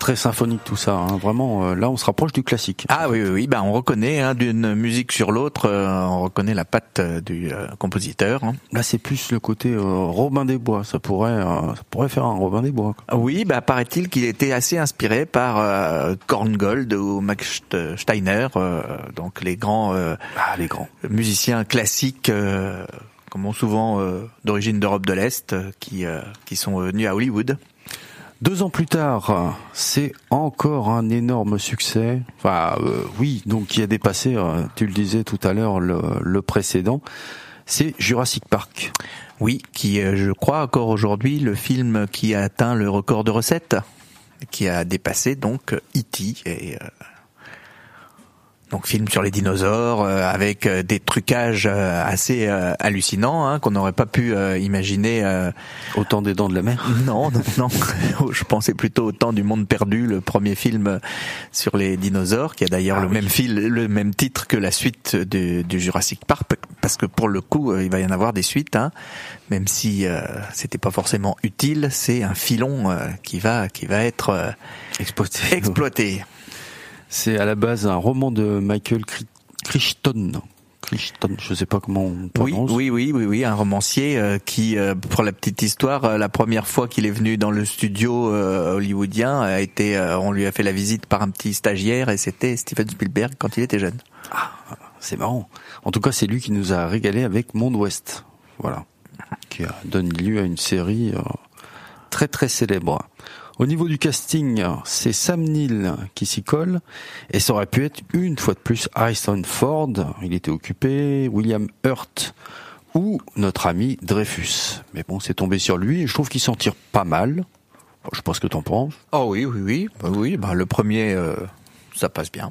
Très symphonique tout ça. Hein. Vraiment, euh, là, on se rapproche du classique. Ah oui, oui, oui. Bah, on reconnaît hein, d'une musique sur l'autre, euh, on reconnaît la patte euh, du compositeur. Hein. Là, c'est plus le côté Robin des Bois. Ça pourrait, ça pourrait faire un Robin des Bois. Quoi. Oui, bah paraît-il qu'il était assez inspiré par Korngold ou Max Steiner, donc les grands, ah, les grands musiciens classiques. comme souvent d'origine d'Europe de l'Est, qui qui sont venus à Hollywood. Deux ans plus tard, c'est encore un énorme succès. Enfin, euh, oui, donc qui a dépassé, euh, tu le disais tout à l'heure, le, précédent. C'est Jurassic Park. Oui, qui, est, je crois, encore aujourd'hui, le film qui a atteint le record de recettes, qui a dépassé donc E.T. et euh, donc film sur les dinosaures euh, avec euh, des trucages euh, assez hallucinants hein, qu'on n'aurait pas pu imaginer. Autant des dents de la mer. Non, non, non. Je pensais plutôt au temps du monde perdu, le premier film sur les dinosaures, qui a d'ailleurs ah le même fil, le même titre que la suite du, du, Jurassic Park, parce que pour le coup, il va y en avoir des suites, hein, même si c'était pas forcément utile. C'est un filon qui va qui va être exploité. exploité. C'est à la base un roman de Michael Crichton. Crichton, je sais pas comment on prononce. Oui, oui, oui, oui, un romancier euh, qui, euh, pour la petite histoire, euh, la première fois qu'il est venu dans le studio hollywoodien, a été, on lui a fait la visite par un petit stagiaire et c'était Steven Spielberg quand il était jeune. Ah, c'est marrant. En tout cas, c'est lui qui nous a régalé avec Monde Ouest. Voilà. Qui a donné lieu à une série très très célèbre. Au niveau du casting, c'est Sam Neill qui s'y colle, et ça aurait pu être une fois de plus Harrison Ford, il était occupé, William Hurt ou notre ami Dreyfus. Mais bon, c'est tombé sur lui, et je trouve qu'il s'en tire pas mal. Je ce que t'en penses. Oh oui, oui, oui, bah oui, bah le premier, euh, ça passe bien.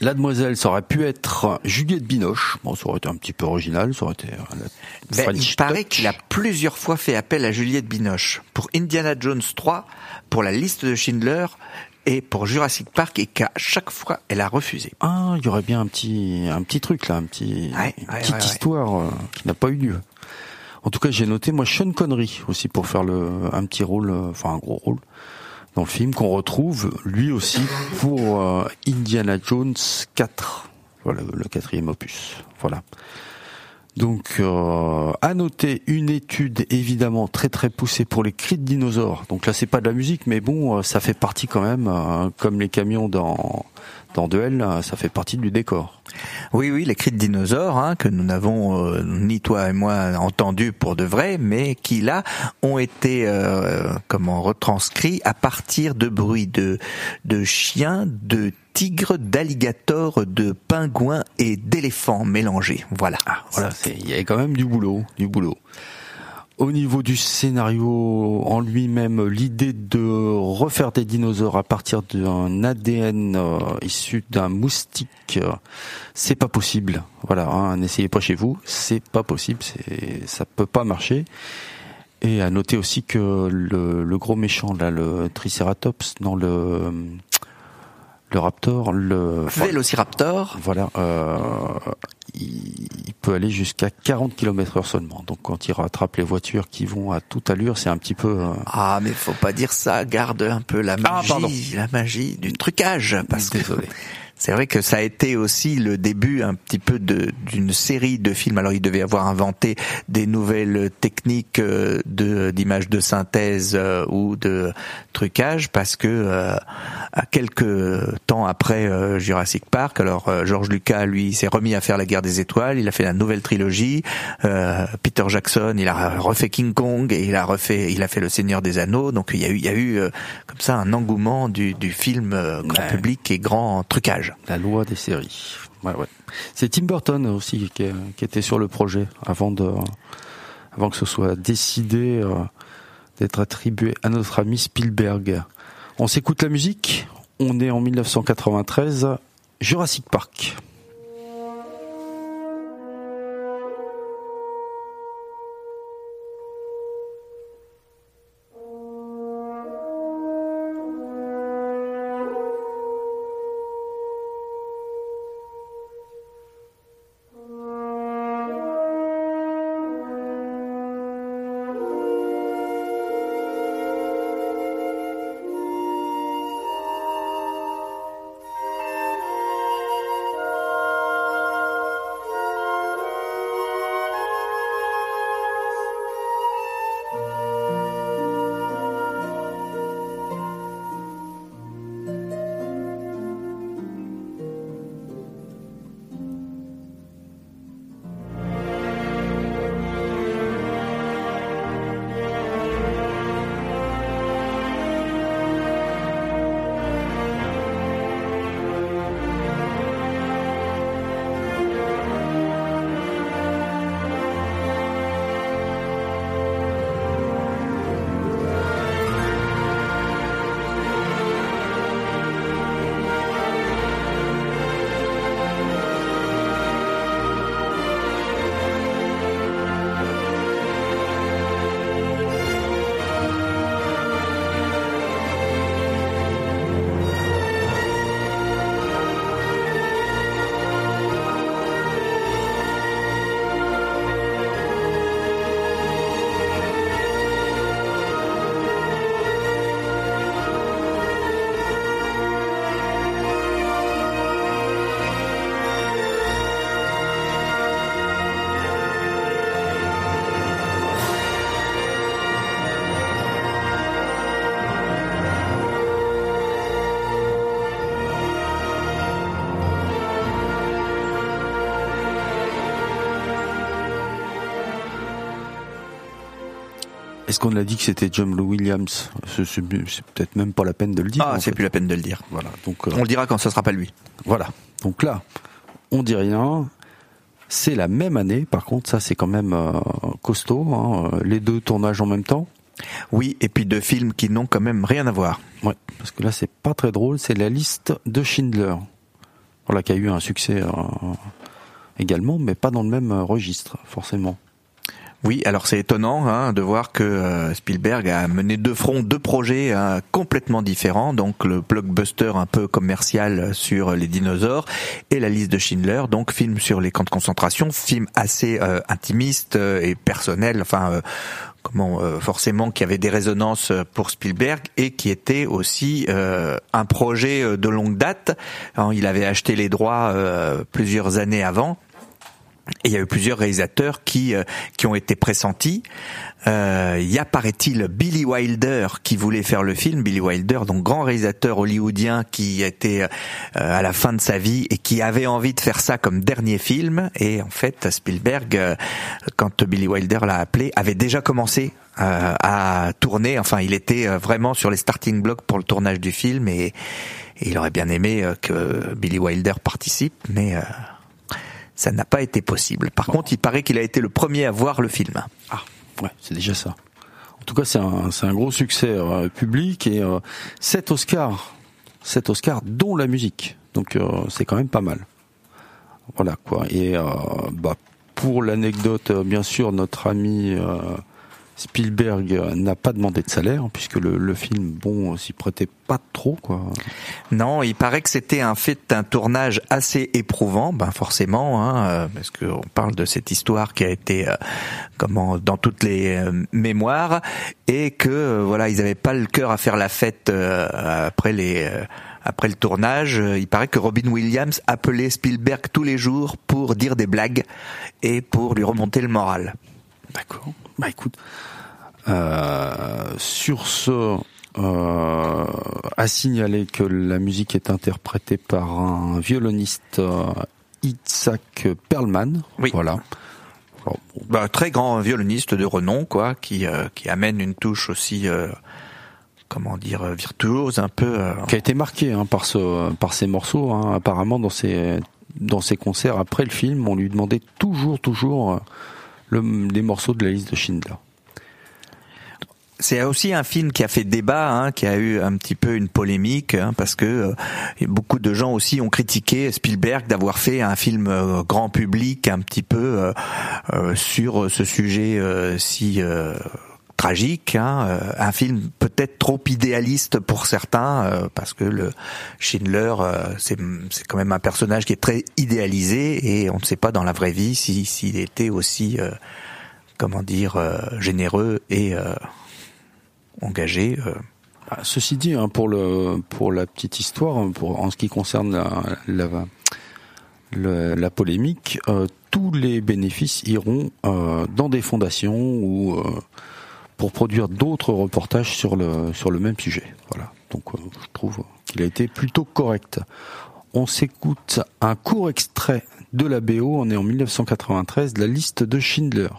La demoiselle, ça aurait pu être Juliette Binoche. Bon, ça aurait été un petit peu original, ça aurait été. Ben, il paraît qu'il a plusieurs fois fait appel à Juliette Binoche pour Indiana Jones 3, pour la liste de Schindler et pour Jurassic Park et qu'à chaque fois elle a refusé. Ah, il y aurait bien un petit un petit truc là, un petit une petite histoire euh, qui n'a pas eu lieu. En tout cas, j'ai noté moi Sean Connery aussi pour faire le un petit rôle, euh, enfin un gros rôle dans le film qu'on retrouve lui aussi pour euh, Indiana Jones 4, voilà le quatrième opus. Voilà. Donc, euh, à noter une étude évidemment très très poussée pour les cris de dinosaures. Donc là, c'est pas de la musique, mais bon, euh, ça fait partie quand même, euh, comme les camions dans dans Duel, ça fait partie du décor. Oui, oui, les cris de dinosaures hein, que nous n'avons euh, ni toi et moi entendu pour de vrai, mais qui là ont été euh, comment retranscrits à partir de bruits de de chiens, de tigres, d'alligators, de pingouins et d'éléphants mélangés. Voilà. Ah, voilà, il y avait quand même du boulot, du boulot. Au niveau du scénario en lui-même, l'idée de refaire des dinosaures à partir d'un ADN euh, issu d'un moustique, euh, c'est pas possible. Voilà, hein, n'essayez pas chez vous, c'est pas possible, c'est ça peut pas marcher. Et à noter aussi que le, le gros méchant là, le Triceratops, dans le le raptor, le Vélociraptor. Voilà, euh, il peut aller jusqu'à 40 km heure seulement. Donc quand il rattrape les voitures qui vont à toute allure, c'est un petit peu. Euh, ah mais faut pas dire ça. Garde un peu la ah, magie, la magie du trucage. Parce Désolé. C'est vrai que ça a été aussi le début un petit peu d'une série de films. Alors il devait avoir inventé des nouvelles techniques euh, de d'image de synthèse euh, ou de trucage parce que euh, à quelques temps après Jurassic Park, alors George Lucas lui s'est remis à faire la Guerre des Étoiles. Il a fait la nouvelle trilogie. Peter Jackson, il a refait King Kong et il a refait, il a fait Le Seigneur des Anneaux. Donc il y a eu, il y a eu comme ça un engouement du, du film grand public et grand trucage. La loi des séries. C'est Tim Burton aussi qui, était sur le projet avant que ce soit décidé euh, d'être attribué à notre ami Spielberg. On s'écoute la musique. On est en 1993, Jurassic Park. Qu'on a dit que c'était John Williams C'est peut-être même pas la peine de le dire. Ah, c'est plus la peine de le dire. Voilà. Donc, euh, on le dira quand ce sera pas lui. Voilà. Donc là, on dit rien. C'est la même année. Par contre, ça c'est quand même euh, costaud. Hein, euh, les deux tournages en même temps. Oui, et puis deux films qui n'ont quand même rien à voir. Ouais, parce que là c'est pas très drôle. C'est la liste de Schindler. Voilà, qui a eu un succès également, mais pas dans le même registre, forcément. Oui, alors c'est étonnant hein, de voir que euh, Spielberg a mené de front deux projets hein, complètement différents, donc le blockbuster un peu commercial sur les dinosaures et la liste de Schindler, donc film sur les camps de concentration, film assez euh, intimiste euh, et personnel, enfin comment forcément qui avait des résonances pour Spielberg et qui était aussi un projet de longue date. il avait acheté les droits plusieurs années avant et il y a eu plusieurs réalisateurs qui euh, qui ont été pressentis. Euh, il y a paraît-il Billy Wilder qui voulait faire le film? Billy Wilder, donc grand réalisateur hollywoodien qui était euh, à la fin de sa vie et qui avait envie de faire ça comme dernier film. Et en fait, Spielberg, euh, quand Billy Wilder l'a appelé, avait déjà commencé à tourner. Enfin, il était vraiment sur les starting blocks pour le tournage du film et, et il aurait bien aimé que Billy Wilder participe, mais ça n'a pas été possible. Par contre, il paraît qu'il a été le premier à voir le film. Ah, ouais, c'est déjà ça. En tout cas, c'est un, c'est un gros succès euh, public et euh, 7 Oscars, 7 Oscars dont la musique. Donc euh, c'est quand même pas mal. Voilà quoi. Et euh, bah, pour l'anecdote, euh, bien sûr, notre ami Spielberg n'a pas demandé de salaire puisque le, le film, bon, s'y prêtait pas trop, quoi. Non, il paraît que c'était un fait un tournage assez éprouvant, ben forcément, hein, euh, parce qu'on parle de cette histoire qui a été euh, comment dans toutes les euh, mémoires et que voilà, ils n'avaient pas le cœur à faire la fête après les après le tournage, il paraît que Robin Williams appelait Spielberg tous les jours pour dire des blagues et pour lui remonter le moral. D'accord. Bah écoute, euh, sur ce, euh, à signaler que la musique est interprétée par un violoniste euh, Itzhak Perlman. Oui. Voilà. Alors, bah, très grand violoniste de renom, quoi, qui euh, qui amène une touche aussi euh, comment dire virtuose un peu qui a été marqué hein, par ce par ces morceaux hein. apparemment dans ses dans ses concerts après le film on lui demandait toujours toujours le, morceaux de la liste de Schindler. C'est aussi un film qui a fait débat, hein, qui a eu un petit peu une polémique, hein, parce que euh, beaucoup de gens aussi ont critiqué Spielberg d'avoir fait un film euh, grand public un petit peu euh, sur ce sujet si tragique, hein, un film peut-être trop idéaliste pour certains, parce que le Schindler, c'est quand même un personnage qui est très idéalisé et on ne sait pas dans la vraie vie s'il était aussi, comment dire, généreux et engagé. Euh. Ah, ceci dit, hein, pour le pour la petite histoire, pour en ce qui concerne la la, polémique, euh, tous les bénéfices iront euh, dans des fondations ou pour produire d'autres reportages sur le même sujet. Voilà. Donc je trouve qu'il a été plutôt correct. On s'écoute un court extrait de la BO, on est en 1993, la liste de Schindler.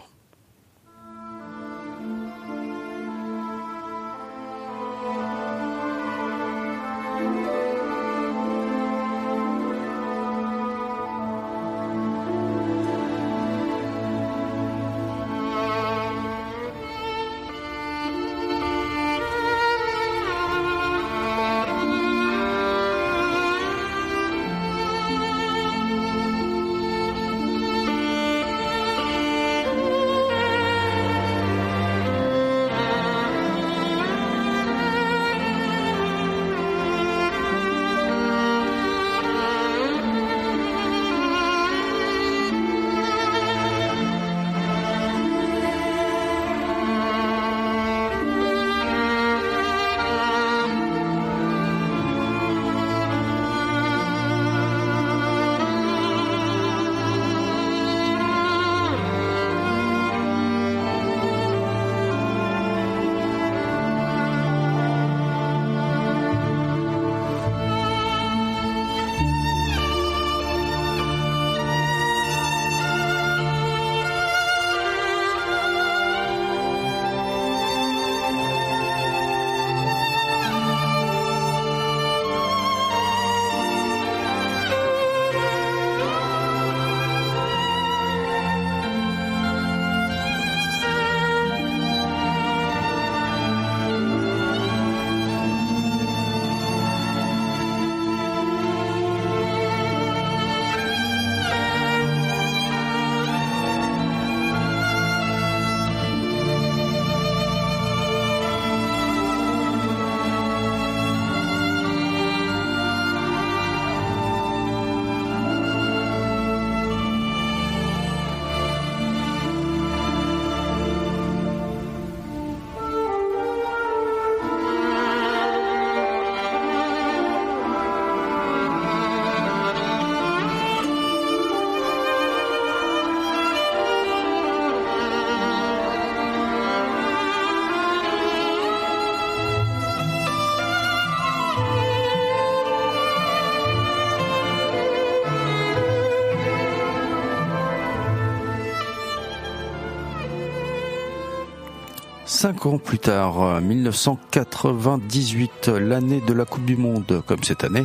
5 ans plus tard, 1998, l'année de la Coupe du Monde, comme cette année.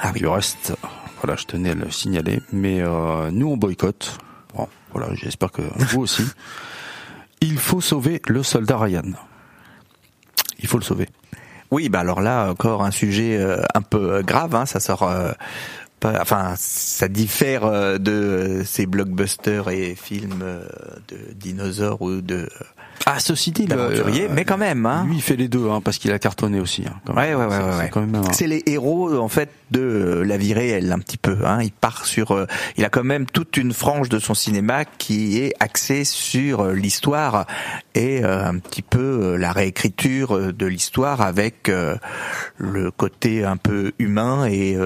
Ah oui. Reste, voilà, je tenais à le signaler. Mais euh, nous, on boycotte. Bon, voilà, j'espère que vous aussi. Il faut sauver le soldat Ryan. Il faut le sauver. Oui, bah alors là, encore un sujet euh, un peu euh, grave. Hein, ça sort enfin, ça diffère de ces blockbusters et films de dinosaures ou de ah, ceci dit, l'aventurier, mais quand même. Hein. Lui, il fait les deux, hein, parce qu'il a cartonné aussi. Hein, ouais, ouais, ouais, ouais. C'est les héros en fait de la vie réelle, un petit peu. Hein. Il part sur, euh, il a quand même toute une frange de son cinéma qui est axée sur euh, l'histoire et euh, un petit peu la réécriture de l'histoire avec le côté un peu humain et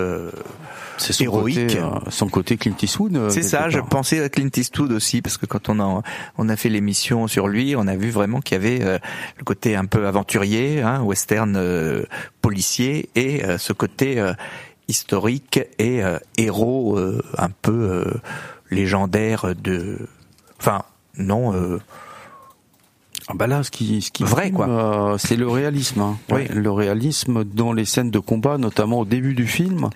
c'est son héroïque. Côté, euh, son côté Clint Eastwood. Euh, c'est ça, je pensais à Clint Eastwood aussi parce que quand on a on a fait l'émission sur lui, on a vu vraiment qu'il y avait euh, le côté un peu aventurier, hein, western policier et ce côté historique et héros un peu légendaire de enfin non Ah bah là, ce qui, ce qui Vrai, quoi. euh, c'est le réalisme. hein. Oui. Le réalisme dans les scènes de combat, notamment au début du film.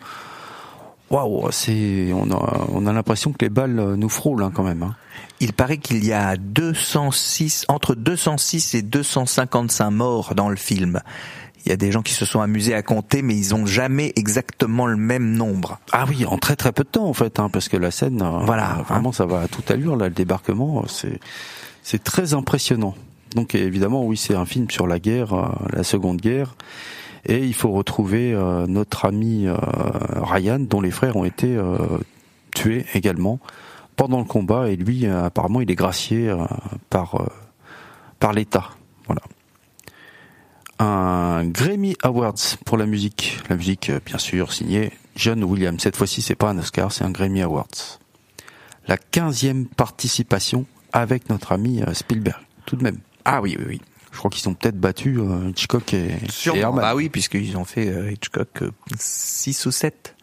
Waouh, c'est, on a, on a l'impression que les balles euh, nous frôlent hein, quand même. hein. Il paraît qu'il y a 206, entre 206 et 255 morts dans le film. Il y a des gens qui se sont amusés à compter, mais ils ont jamais exactement le même nombre. Ah oui, en très très peu de temps en fait, hein, parce que la scène, euh, Voilà, euh, vraiment, ça va à toute allure là, le débarquement, c'est, c'est très impressionnant. Donc évidemment, oui, c'est un film sur la guerre, euh, la Seconde Guerre, et il faut retrouver euh, notre ami euh, Ryan, dont les frères ont été tués également pendant le combat, et lui, euh, apparemment, il est gracié euh, par euh, par l'État. Voilà. Un Grammy Awards pour la musique. La musique, bien sûr, signée John Williams. Cette fois-ci, c'est pas un Oscar, c'est un Grammy Awards. La quinzième participation avec notre ami Spielberg, tout de même. Ah oui, oui, oui. Je crois qu'ils ont peut-être battu Hitchcock et, et Sûrement. Herman. Ah oui, puisqu'ils ont fait Hitchcock 6 ou 7.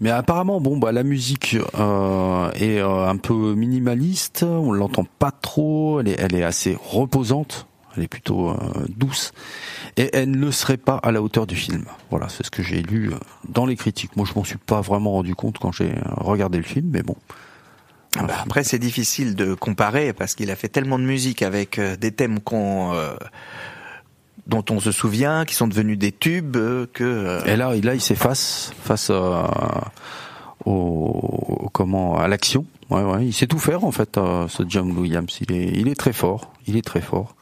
Mais apparemment, bon, bah la musique euh, est euh, un peu minimaliste. On l'entend pas trop. Elle est, elle est assez reposante. Elle est plutôt euh, douce. Et elle ne serait pas à la hauteur du film. Voilà, c'est ce que j'ai lu euh, dans les critiques. Moi, je m'en suis pas vraiment rendu compte quand j'ai euh, regardé le film, mais bon. Ah bah, après, c'est difficile de comparer parce qu'il a fait tellement de musique avec des thèmes qu'on, euh, dont on se souvient, qui sont devenus des tubes, euh, que euh, Et là, il s'efface face à, au, comment à l'action. Il sait tout faire en fait, euh, ce John Williams. Il est, très fort. Il est très fort.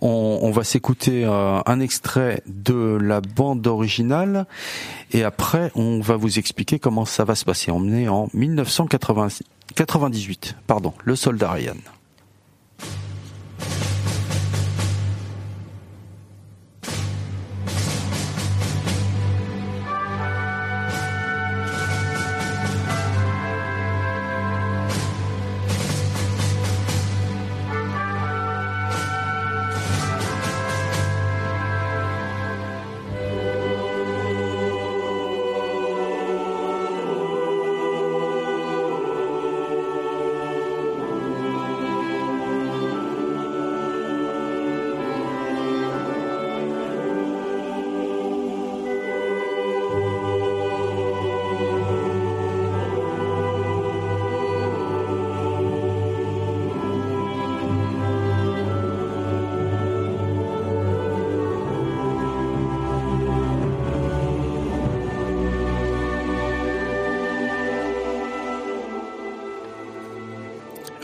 On, va s'écouter un extrait de la bande originale et après on va vous expliquer comment ça va se passer. On est en 1998, pardon, le soldat Ryan.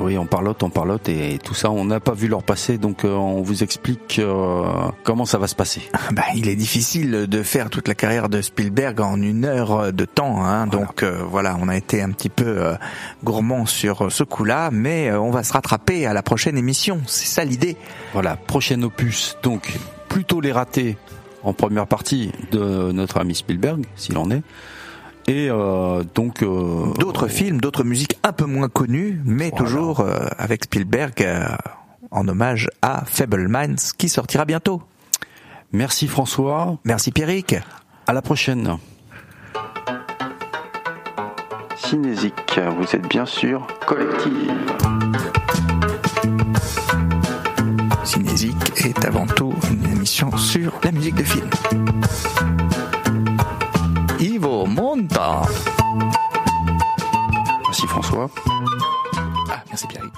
Oui, on parlote, on parlote et tout ça, on n'a pas vu leur passer, donc euh, on vous explique euh, comment ça va se passer. bah, il est difficile de faire toute la carrière de Spielberg en une heure de temps. Hein, Voilà. Donc euh, voilà, on a été un petit peu euh, gourmand sur ce coup-là, mais on va se rattraper à la prochaine émission. C'est ça l'idée. Voilà, prochain opus, donc plutôt les ratés en première partie de notre ami Spielberg, s'il en est. Et euh, donc euh, D'autres films, d'autres musiques un peu moins connues, mais Voilà. toujours euh, avec Spielberg euh, en hommage à Fable Minds qui sortira bientôt. Merci François, Merci Pierrick. à la prochaine. Cinésique, vous êtes bien sûr collective. Cinésique est avant tout une émission sur la musique de film. Monta. Merci François. Ah, merci Pierrick.